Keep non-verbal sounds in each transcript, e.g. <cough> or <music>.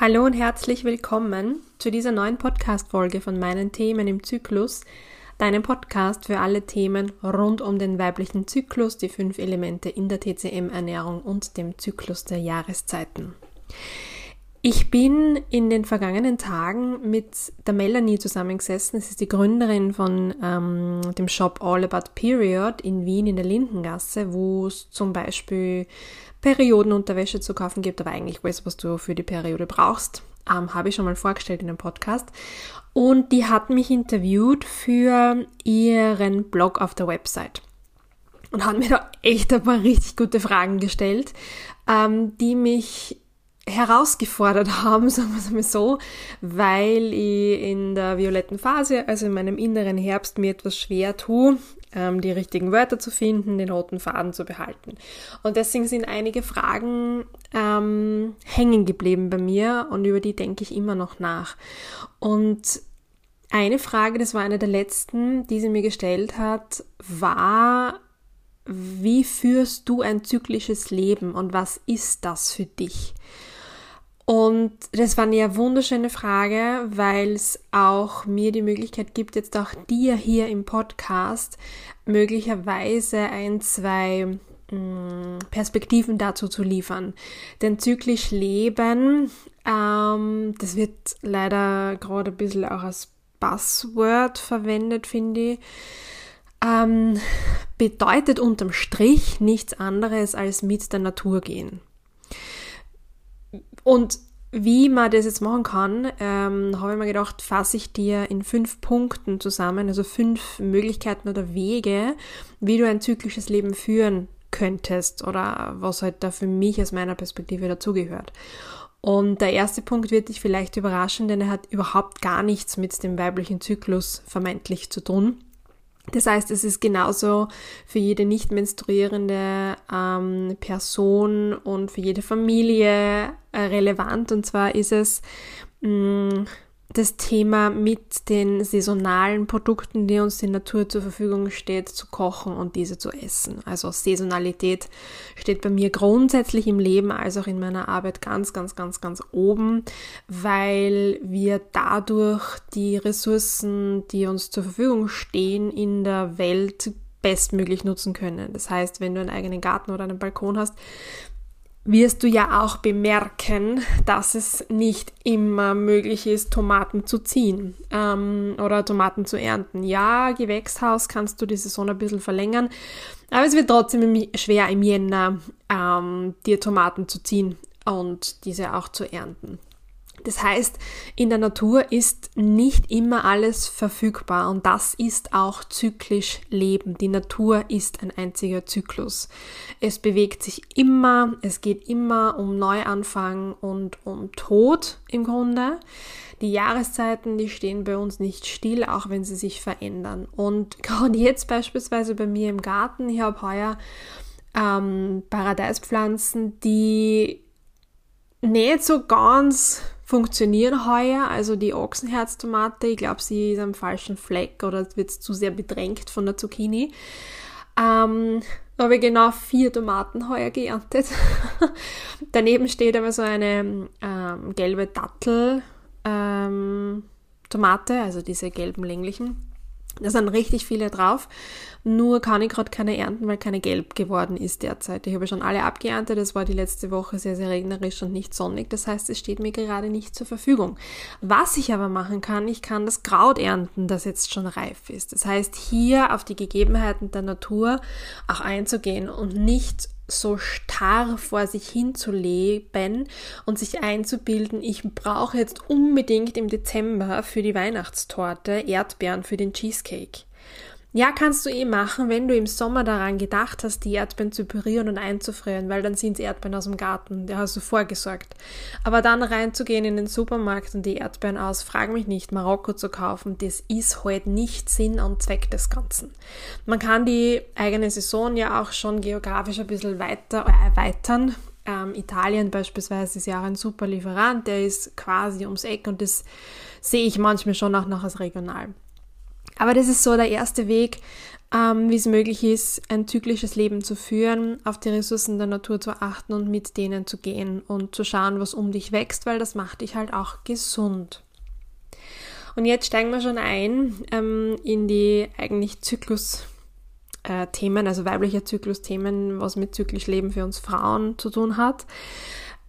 Hallo und herzlich willkommen zu dieser neuen Podcast-Folge von meinen Themen im Zyklus, deinem Podcast für alle Themen rund um den weiblichen Zyklus, die fünf Elemente in der TCM-Ernährung und dem Zyklus der Jahreszeiten. Ich bin in den vergangenen Tagen mit der Melanie zusammengesessen. Sie ist die Gründerin von ähm, dem Shop All About Period in Wien in der Lindengasse, wo es zum Beispiel Periodenunterwäsche zu kaufen gibt, aber eigentlich alles, was du für die Periode brauchst, ähm, habe ich schon mal vorgestellt in einem Podcast. Und die hat mich interviewt für ihren Blog auf der Website und hat mir da echt ein paar richtig gute Fragen gestellt, ähm, die mich herausgefordert <laughs> haben, sagen wir es mal so, weil ich in der violetten Phase, also in meinem inneren Herbst, mir etwas schwer tue, ähm, die richtigen Wörter zu finden, den roten Faden zu behalten. Und deswegen sind einige Fragen ähm, hängen geblieben bei mir und über die denke ich immer noch nach. Und eine Frage, das war eine der letzten, die sie mir gestellt hat, war, wie führst du ein zyklisches Leben und was ist das für dich? Und das war eine wunderschöne Frage, weil es auch mir die Möglichkeit gibt, jetzt auch dir hier im Podcast möglicherweise ein, zwei mm, Perspektiven dazu zu liefern. Denn zyklisch Leben, ähm, das wird leider gerade ein bisschen auch als Buzzword verwendet, finde ich, ähm, bedeutet unterm Strich nichts anderes als mit der Natur gehen. Und wie man das jetzt machen kann, ähm, habe ich mir gedacht, fasse ich dir in fünf Punkten zusammen, also fünf Möglichkeiten oder Wege, wie du ein zyklisches Leben führen könntest oder was halt da für mich aus meiner Perspektive dazugehört. Und der erste Punkt wird dich vielleicht überraschen, denn er hat überhaupt gar nichts mit dem weiblichen Zyklus vermeintlich zu tun. Das heißt, es ist genauso für jede nicht menstruierende ähm, Person und für jede Familie äh, relevant. Und zwar ist es mh, mm, das Thema mit den saisonalen Produkten, die uns die Natur zur Verfügung steht, zu kochen und diese zu essen. Also Saisonalität steht bei mir grundsätzlich im Leben als auch in meiner Arbeit ganz, ganz, ganz, ganz oben, weil wir dadurch die Ressourcen, die uns zur Verfügung stehen, in der Welt bestmöglich nutzen können. Das heißt, wenn du einen eigenen Garten oder einen Balkon hast, wirst du ja auch bemerken, dass es nicht immer möglich ist, Tomaten zu ziehen ähm, oder Tomaten zu ernten. Ja, Gewächshaus kannst du die Saison ein bisschen verlängern, aber es wird trotzdem schwer im Jänner ähm, dir Tomaten zu ziehen und diese auch zu ernten. Das heißt, in der Natur ist nicht immer alles verfügbar und das ist auch zyklisch Leben. Die Natur ist ein einziger Zyklus. Es bewegt sich immer, es geht immer um Neuanfang und um Tod im Grunde. Die Jahreszeiten, die stehen bei uns nicht still, auch wenn sie sich verändern. Und <laughs> gerade jetzt beispielsweise bei mir im Garten, ich habe heuer ähm, Paradeispflanzen, die nicht so ganz funktionieren heuer. Also die Ochsenherztomate, ich glaube, sie ist am falschen Fleck oder wird zu sehr bedrängt von der Zucchini. Ähm, da habe ich genau vier Tomaten heuer geerntet. <laughs> Daneben steht aber so eine ähm, gelbe Dattel ähm, Tomate, also diese gelben länglichen. Da sind richtig viele drauf. Nur kann ich gerade keine ernten, weil keine gelb geworden ist derzeit. Ich habe schon alle abgeerntet. Es war die letzte Woche sehr, sehr regnerisch und nicht sonnig. Das heißt, es steht mir gerade nicht zur Verfügung. Was ich aber machen kann, ich kann das Kraut ernten, das jetzt schon reif ist. Das heißt, hier auf die Gegebenheiten der Natur auch einzugehen und nicht so starr vor sich hinzuleben und sich einzubilden, ich brauche jetzt unbedingt im Dezember für die Weihnachtstorte Erdbeeren für den Cheesecake. Ja, kannst du eh machen, wenn du im Sommer daran gedacht hast, die Erdbeeren zu pürieren und einzufrieren, weil dann sind es Erdbeeren aus dem Garten, der hast du vorgesorgt. Aber dann reinzugehen in den Supermarkt und die Erdbeeren aus, frag mich nicht, Marokko zu kaufen, das ist halt nicht Sinn und Zweck des Ganzen. Man kann die eigene Saison ja auch schon geografisch ein bisschen weiter äh, erweitern. Ähm, Italien beispielsweise ist ja auch ein super Lieferant, der ist quasi ums Eck und das sehe ich manchmal schon auch noch als regional. Aber das ist so der erste Weg, ähm, wie es möglich ist, ein zyklisches Leben zu führen, auf die Ressourcen der Natur zu achten und mit denen zu gehen und zu schauen, was um dich wächst, weil das macht dich halt auch gesund. Und jetzt steigen wir schon ein ähm, in die eigentlich Zyklus- äh, Themen, also weibliche Zyklus-Themen, was mit zyklisch Leben für uns Frauen zu tun hat.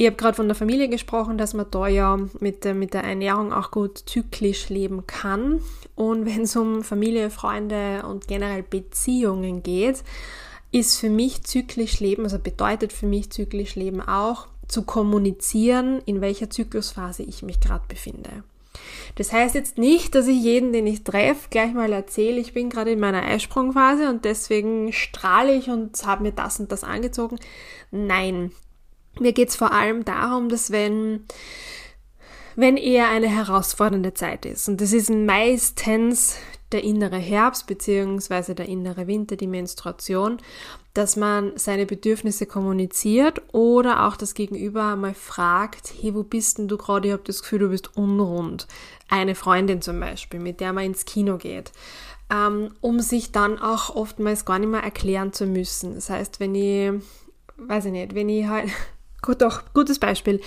Ich habe gerade von der Familie gesprochen, dass man da ja mit, der, mit der Ernährung auch gut zyklisch leben kann. Und <laughs> wenn es um Familie, Freunde und generell Beziehungen geht, ist für mich zyklisch Leben, also bedeutet für mich zyklisch Leben auch, zu kommunizieren, in welcher Zyklusphase ich mich gerade befinde. Das heißt jetzt nicht, dass ich jeden, den ich treffe, gleich mal erzähle, ich bin gerade in meiner Eisprungphase und deswegen strahle ich und habe mir das und das angezogen. Nein, mir geht es vor allem darum, dass wenn, wenn eher eine herausfordernde Zeit ist, und das ist meistens der innere Herbst beziehungsweise der innere Winter, die Menstruation, dass man seine Bedürfnisse kommuniziert oder auch das Gegenüber mal fragt, hey, wo bist denn du gerade? Ich habe das Gefühl, du bist unrund. Eine Freundin zum Beispiel, mit der man ins Kino geht. Ähm, um sich dann auch oftmals gar nicht mehr erklären zu müssen. Das heißt, wenn ich, weiß ich nicht, wenn ich halt Gut, doch, gutes Beispiel.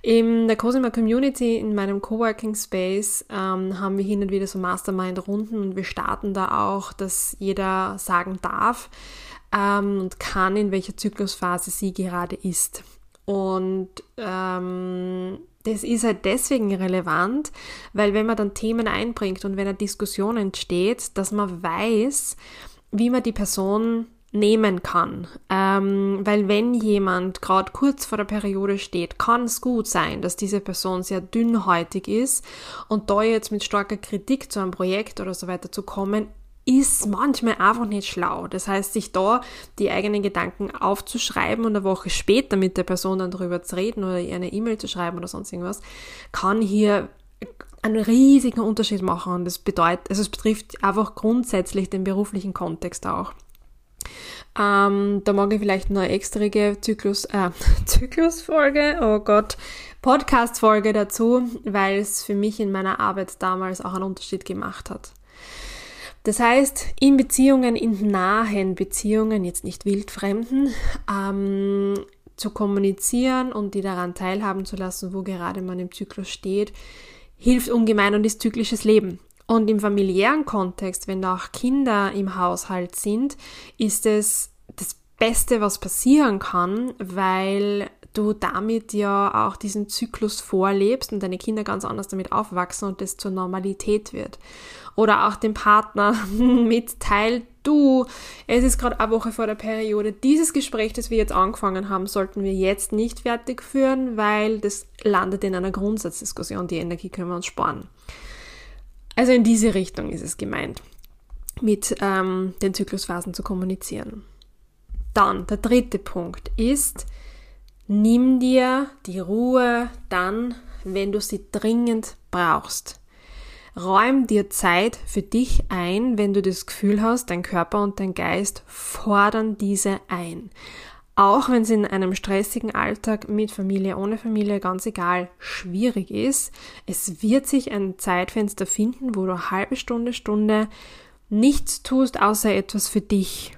In der Cosima Community, in meinem Coworking Space, ähm, haben wir hin und wieder so Mastermind-Runden und wir starten da auch, dass jeder sagen darf ähm, und kann, in welcher Zyklusphase sie gerade ist. Und ähm, das ist halt deswegen relevant, weil wenn man dann Themen einbringt und wenn eine Diskussion entsteht, dass man weiß, wie man die Person nehmen kann. Ähm, weil wenn jemand gerade kurz vor der Periode steht, kann es gut sein, dass diese Person sehr dünnhäutig ist und da jetzt mit starker Kritik zu einem Projekt oder so weiter zu kommen, ist manchmal einfach nicht schlau. Das heißt, sich da die eigenen Gedanken aufzuschreiben und eine Woche später mit der Person dann darüber zu reden oder ihr eine E-Mail zu schreiben oder sonst irgendwas, kann hier einen riesigen Unterschied machen. Und das bedeutet, also es betrifft einfach grundsätzlich den beruflichen Kontext auch. Ähm, da mag ich vielleicht eine extra Zyklus, äh, <laughs> Zyklusfolge, oh Gott, Podcast-Folge dazu, weil es für mich in meiner Arbeit damals auch einen Unterschied gemacht hat. Das heißt, in Beziehungen, in nahen Beziehungen, jetzt nicht wildfremden, ähm, zu kommunizieren und die daran teilhaben zu lassen, wo gerade man im Zyklus steht, hilft ungemein und ist zyklisches Leben. Und im familiären Kontext, wenn da auch Kinder im Haushalt sind, ist es das Beste, was passieren kann, weil du damit ja auch diesen Zyklus vorlebst und deine Kinder ganz anders damit aufwachsen und das zur Normalität wird. Oder auch dem Partner <laughs> mitteilt, du, es ist gerade eine Woche vor der Periode. Dieses Gespräch, das wir jetzt angefangen haben, sollten wir jetzt nicht fertig führen, weil das landet in einer Grundsatzdiskussion. Die Energie können wir uns sparen. Also in diese Richtung ist es gemeint, mit ähm, den Zyklusphasen zu kommunizieren. Dann, der dritte Punkt ist, nimm dir die Ruhe dann, wenn du sie dringend brauchst. Räum dir Zeit für dich ein, wenn du das Gefühl hast, dein Körper und dein Geist fordern diese ein. Auch wenn es in einem stressigen Alltag mit Familie, ohne Familie, ganz egal, schwierig ist, es wird sich ein Zeitfenster finden, wo du halbe Stunde, Stunde nichts tust, außer etwas für dich.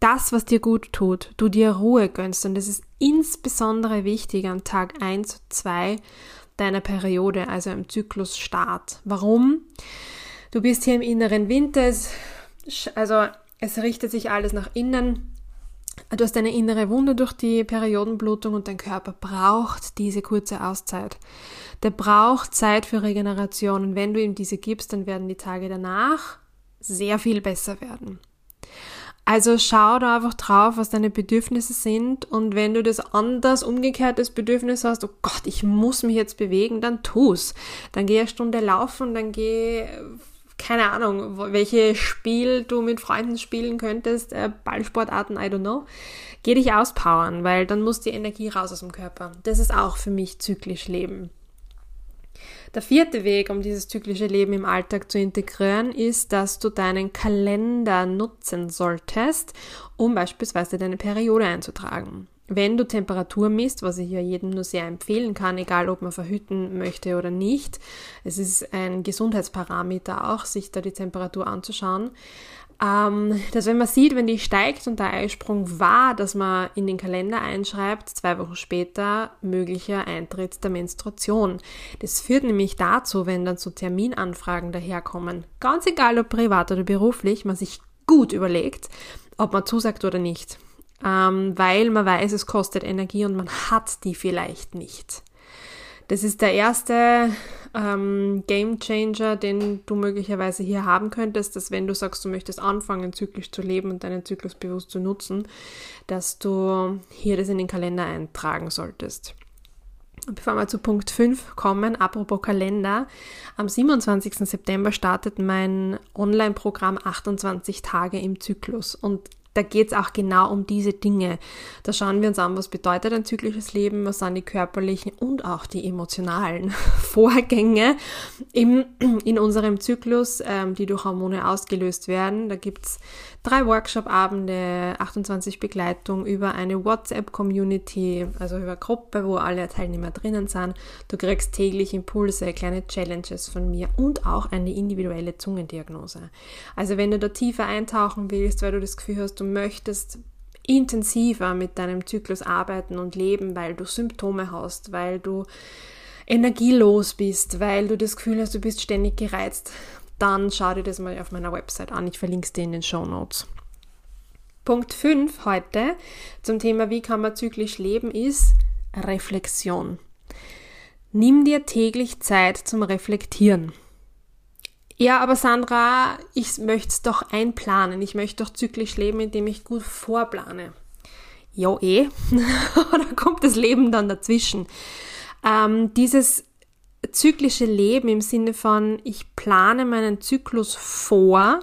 Das, was dir gut tut, du dir Ruhe gönnst. Und das ist insbesondere wichtig an Tag 1, 2 deiner Periode, also im Zyklusstart. Warum? Du bist hier im inneren Winter, also es richtet sich alles nach innen. Du hast eine innere Wunde durch die Periodenblutung und dein Körper braucht diese kurze Auszeit. Der braucht Zeit für Regeneration und wenn du ihm diese gibst, dann werden die Tage danach sehr viel besser werden. Also schau da einfach drauf, was deine Bedürfnisse sind und wenn du das anders umgekehrtes Bedürfnis hast, oh Gott, ich muss mich jetzt bewegen, dann tu's. Dann geh eine Stunde laufen, dann geh keine Ahnung, welche Spiel du mit Freunden spielen könntest, äh, Ballsportarten, I don't know. Geh dich auspowern, weil dann muss die Energie raus aus dem Körper. Das ist auch für mich zyklisch Leben. Der vierte Weg, um dieses zyklische Leben im Alltag zu integrieren, ist, dass du deinen Kalender nutzen solltest, um beispielsweise deine Periode einzutragen. Wenn du Temperatur misst, was ich ja jedem nur sehr empfehlen kann, egal ob man verhüten möchte oder nicht, es ist ein Gesundheitsparameter auch, sich da die Temperatur anzuschauen, ähm, dass wenn man sieht, wenn die steigt und der Eisprung war, dass man in den Kalender einschreibt, zwei Wochen später möglicher Eintritt der Menstruation. Das führt nämlich dazu, wenn dann so Terminanfragen daherkommen, ganz egal ob privat oder beruflich, man sich gut überlegt, ob man zusagt oder nicht. Ähm, weil man weiß, es kostet Energie und man hat die vielleicht nicht. Das ist der erste ähm, Game Changer, den du möglicherweise hier haben könntest, dass wenn du sagst, du möchtest anfangen, zyklisch zu leben und deinen Zyklus bewusst zu nutzen, dass du hier das in den Kalender eintragen solltest. Bevor wir zu Punkt 5 kommen, apropos Kalender, am 27. September startet mein Online-Programm 28 Tage im Zyklus und da geht es auch genau um diese Dinge. Da schauen wir uns an, was bedeutet ein zyklisches Leben, was sind die körperlichen und auch die emotionalen <laughs> Vorgänge im, in unserem Zyklus, ähm, die durch Hormone ausgelöst werden. Da gibt's drei Workshop-Abende, 28 Begleitung über eine WhatsApp-Community, also über Gruppe, wo alle Teilnehmer drinnen sind. Du kriegst täglich Impulse, kleine Challenges von mir und auch eine individuelle Zungendiagnose. Also wenn du da tiefer eintauchen willst, weil du das Gefühl hast, du möchtest intensiver mit deinem Zyklus arbeiten und leben, weil du Symptome hast, weil du energielos bist, weil du das Gefühl hast, du bist ständig gereizt, dann schau dir das mal auf meiner Website an. Ich verlinke es dir in den Show Notes. Punkt 5 heute zum Thema, wie kann man zyklisch leben, ist Reflexion. Nimm dir täglich Zeit zum Reflektieren. Ja, aber Sandra, ich möchte es doch einplanen. Ich möchte doch zyklisch leben, indem ich gut vorplane. Ja, eh. <laughs> da kommt das Leben dann dazwischen. Ähm, dieses zyklische Leben im Sinne von, ich plane meinen Zyklus vor.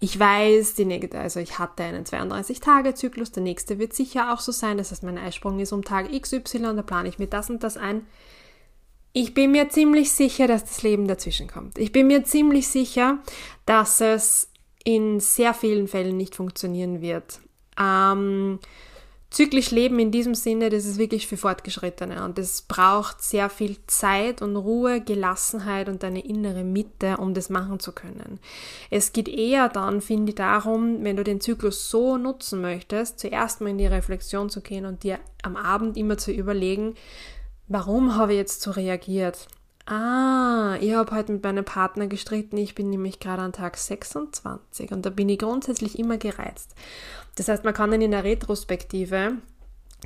Ich weiß, die also ich hatte einen 32-Tage-Zyklus, der nächste wird sicher auch so sein. Das heißt, mein Eisprung ist um Tag XY, da plane ich mir das und das ein. Ich bin mir ziemlich sicher, dass das Leben dazwischen kommt. Ich bin mir ziemlich sicher, dass es in sehr vielen Fällen nicht funktionieren wird. Ähm, zyklisch leben in diesem Sinne, das ist wirklich für Fortgeschrittene und es braucht sehr viel Zeit und Ruhe, Gelassenheit und eine innere Mitte, um das machen zu können. Es geht eher dann, finde ich, darum, wenn du den Zyklus so nutzen möchtest, zuerst mal in die Reflexion zu gehen und dir am Abend immer zu überlegen, Warum habe ich jetzt so reagiert? Ah, ich habe heute mit meinem Partner gestritten. Ich bin nämlich gerade an Tag 26 und da bin ich grundsätzlich immer gereizt. Das heißt, man kann dann in der Retrospektive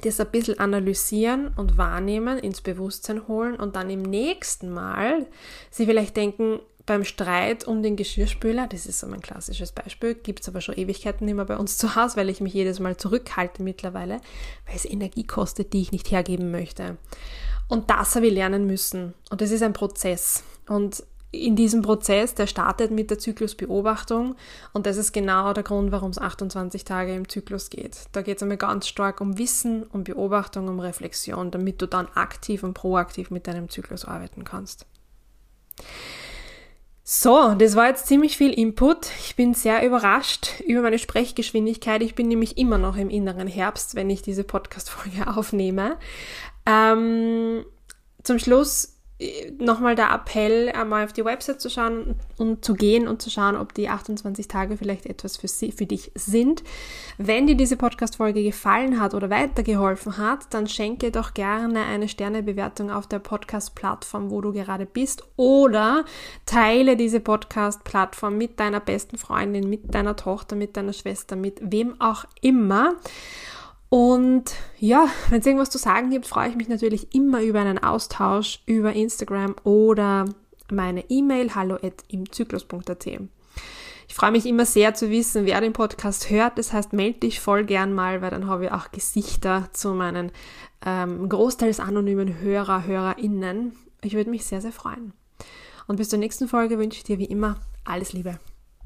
das ein bisschen analysieren und wahrnehmen, ins Bewusstsein holen und dann im nächsten Mal sie vielleicht denken, beim Streit um den Geschirrspüler, das ist so mein klassisches Beispiel, gibt es aber schon Ewigkeiten immer bei uns zu Hause, weil ich mich jedes Mal zurückhalte mittlerweile, weil es Energie kostet, die ich nicht hergeben möchte. Und das habe ich lernen müssen. Und das ist ein Prozess. Und in diesem Prozess, der startet mit der Zyklusbeobachtung und das ist genau der Grund, warum es 28 Tage im Zyklus geht. Da geht es einmal ganz stark um Wissen, um Beobachtung, um Reflexion, damit du dann aktiv und proaktiv mit deinem Zyklus arbeiten kannst. So, das war jetzt ziemlich viel Input. Ich bin sehr überrascht über meine Sprechgeschwindigkeit. Ich bin nämlich immer noch im inneren Herbst, wenn ich diese Podcast-Folge <laughs> aufnehme. Ähm, zum Schluss äh, nochmal der Appell, einmal auf die Website zu schauen und zu gehen und zu schauen, ob die 28 Tage vielleicht etwas für, sie, für dich sind. Wenn dir diese Podcast-Folge gefallen hat oder weitergeholfen hat, dann schenke doch gerne eine Sternebewertung auf der Podcast-Plattform, wo du gerade bist oder teile diese Podcast-Plattform mit deiner besten Freundin, mit deiner Tochter, mit deiner Schwester, mit wem auch immer. Und ja, wenn es irgendwas zu sagen gibt, freue ich mich natürlich immer über einen Austausch über Instagram oder meine E-Mail hallo imzyklus.at. Ich freue mich immer sehr zu wissen, wer den Podcast hört. Das heißt, melde dich voll gern mal, weil dann habe ich auch Gesichter zu meinen ähm, großteils anonymen Hörer, HörerInnen. Ich würde mich sehr, sehr freuen. Und bis zur nächsten Folge wünsche ich dir wie immer alles Liebe.